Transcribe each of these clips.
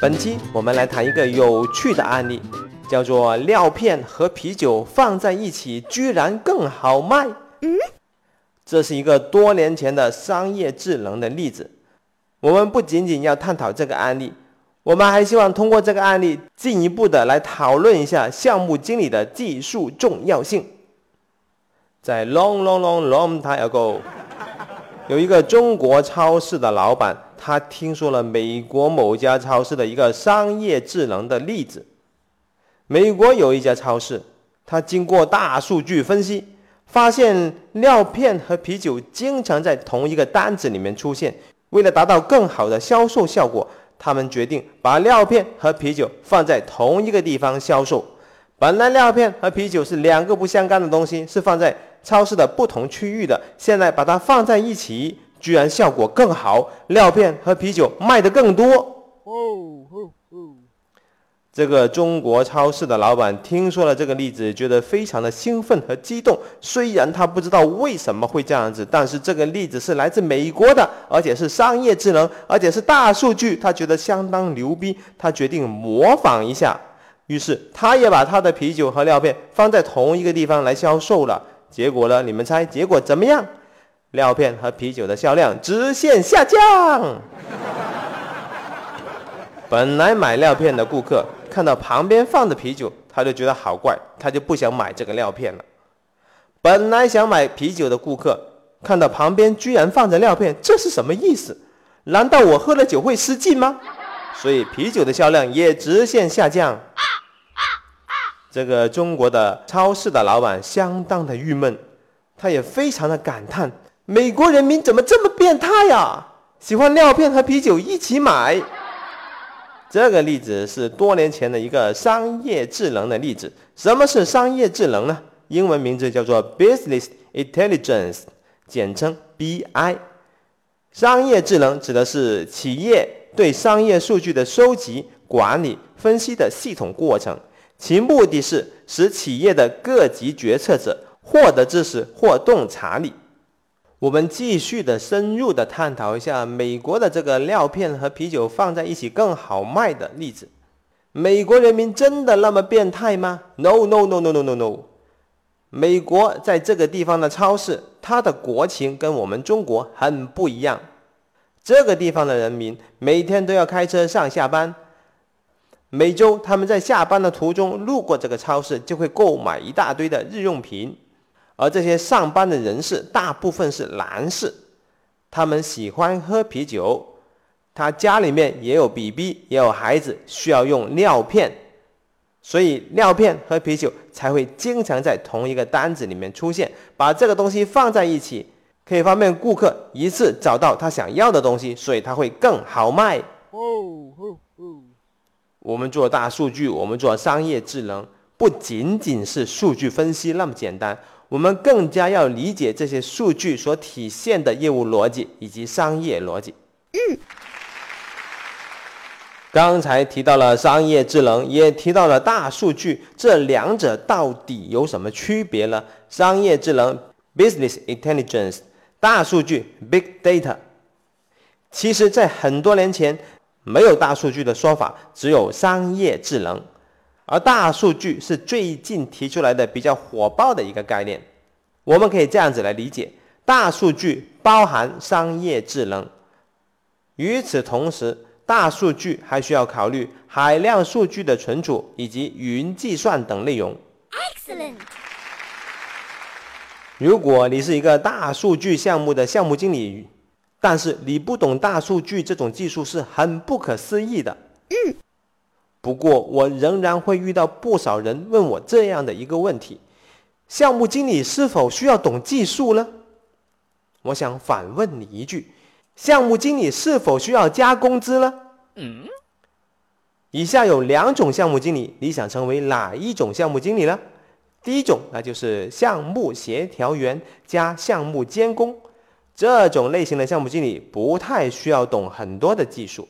本期我们来谈一个有趣的案例，叫做料片和啤酒放在一起居然更好卖。嗯，这是一个多年前的商业智能的例子。我们不仅仅要探讨这个案例，我们还希望通过这个案例进一步的来讨论一下项目经理的技术重要性。在 long long long long time ago，有一个中国超市的老板。他听说了美国某家超市的一个商业智能的例子。美国有一家超市，他经过大数据分析，发现料片和啤酒经常在同一个单子里面出现。为了达到更好的销售效果，他们决定把料片和啤酒放在同一个地方销售。本来料片和啤酒是两个不相干的东西，是放在超市的不同区域的。现在把它放在一起。居然效果更好，料片和啤酒卖得更多。这个中国超市的老板听说了这个例子，觉得非常的兴奋和激动。虽然他不知道为什么会这样子，但是这个例子是来自美国的，而且是商业智能，而且是大数据，他觉得相当牛逼。他决定模仿一下，于是他也把他的啤酒和料片放在同一个地方来销售了。结果呢？你们猜结果怎么样？料片和啤酒的销量直线下降。本来买料片的顾客看到旁边放着啤酒，他就觉得好怪，他就不想买这个料片了。本来想买啤酒的顾客看到旁边居然放着料片，这是什么意思？难道我喝了酒会失禁吗？所以啤酒的销量也直线下降。这个中国的超市的老板相当的郁闷，他也非常的感叹。美国人民怎么这么变态呀？喜欢尿片和啤酒一起买。这个例子是多年前的一个商业智能的例子。什么是商业智能呢？英文名字叫做 Business Intelligence，简称 BI。商业智能指的是企业对商业数据的收集、管理、分析的系统过程，其目的是使企业的各级决策者获得知识或洞察力。我们继续的深入的探讨一下美国的这个料片和啤酒放在一起更好卖的例子。美国人民真的那么变态吗？No No No No No No No。美国在这个地方的超市，它的国情跟我们中国很不一样。这个地方的人民每天都要开车上下班，每周他们在下班的途中路过这个超市，就会购买一大堆的日用品。而这些上班的人士大部分是男士，他们喜欢喝啤酒，他家里面也有 BB，也有孩子需要用尿片，所以尿片和啤酒才会经常在同一个单子里面出现。把这个东西放在一起，可以方便顾客一次找到他想要的东西，所以它会更好卖。哦哦哦我们做大数据，我们做商业智能，不仅仅是数据分析那么简单。我们更加要理解这些数据所体现的业务逻辑以及商业逻辑。嗯，刚才提到了商业智能，也提到了大数据，这两者到底有什么区别呢？商业智能 （business intelligence），大数据 （big data）。其实，在很多年前，没有大数据的说法，只有商业智能。而大数据是最近提出来的比较火爆的一个概念，我们可以这样子来理解：大数据包含商业智能。与此同时，大数据还需要考虑海量数据的存储以及云计算等内容。Excellent。如果你是一个大数据项目的项目经理，但是你不懂大数据这种技术是很不可思议的。嗯。不过，我仍然会遇到不少人问我这样的一个问题：项目经理是否需要懂技术呢？我想反问你一句：项目经理是否需要加工资呢？嗯。以下有两种项目经理，你想成为哪一种项目经理呢？第一种，那就是项目协调员加项目监工，这种类型的项目经理不太需要懂很多的技术。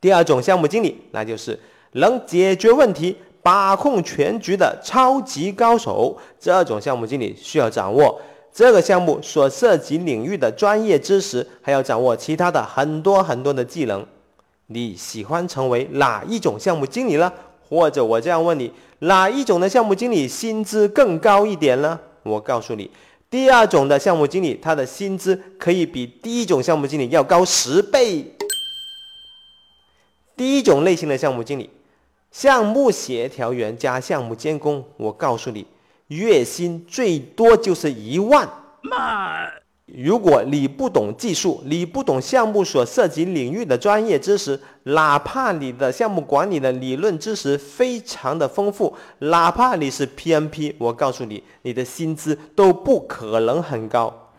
第二种项目经理，那就是能解决问题、把控全局的超级高手。这种项目经理需要掌握这个项目所涉及领域的专业知识，还要掌握其他的很多很多的技能。你喜欢成为哪一种项目经理呢？或者我这样问你，哪一种的项目经理薪资更高一点呢？我告诉你，第二种的项目经理，他的薪资可以比第一种项目经理要高十倍。第一种类型的项目经理，项目协调员加项目监工，我告诉你，月薪最多就是一万。妈！如果你不懂技术，你不懂项目所涉及领域的专业知识，哪怕你的项目管理的理论知识非常的丰富，哪怕你是 PMP，我告诉你，你的薪资都不可能很高。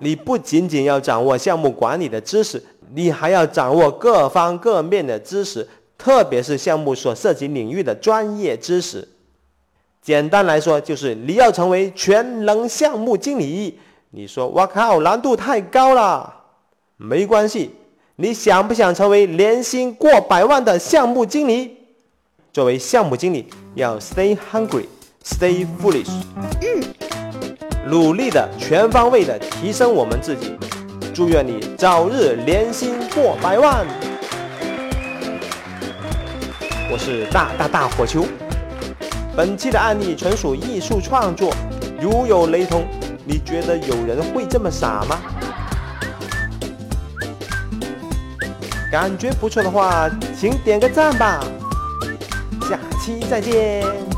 你不仅仅要掌握项目管理的知识，你还要掌握各方各面的知识，特别是项目所涉及领域的专业知识。简单来说，就是你要成为全能项目经理。你说我靠，难度太高了。没关系，你想不想成为年薪过百万的项目经理？作为项目经理，要 stay hungry，stay foolish，努力的全方位的提升我们自己。祝愿你早日年薪过百万。我是大大大火球。本期的案例纯属艺术创作，如有雷同，你觉得有人会这么傻吗？感觉不错的话，请点个赞吧。下期再见。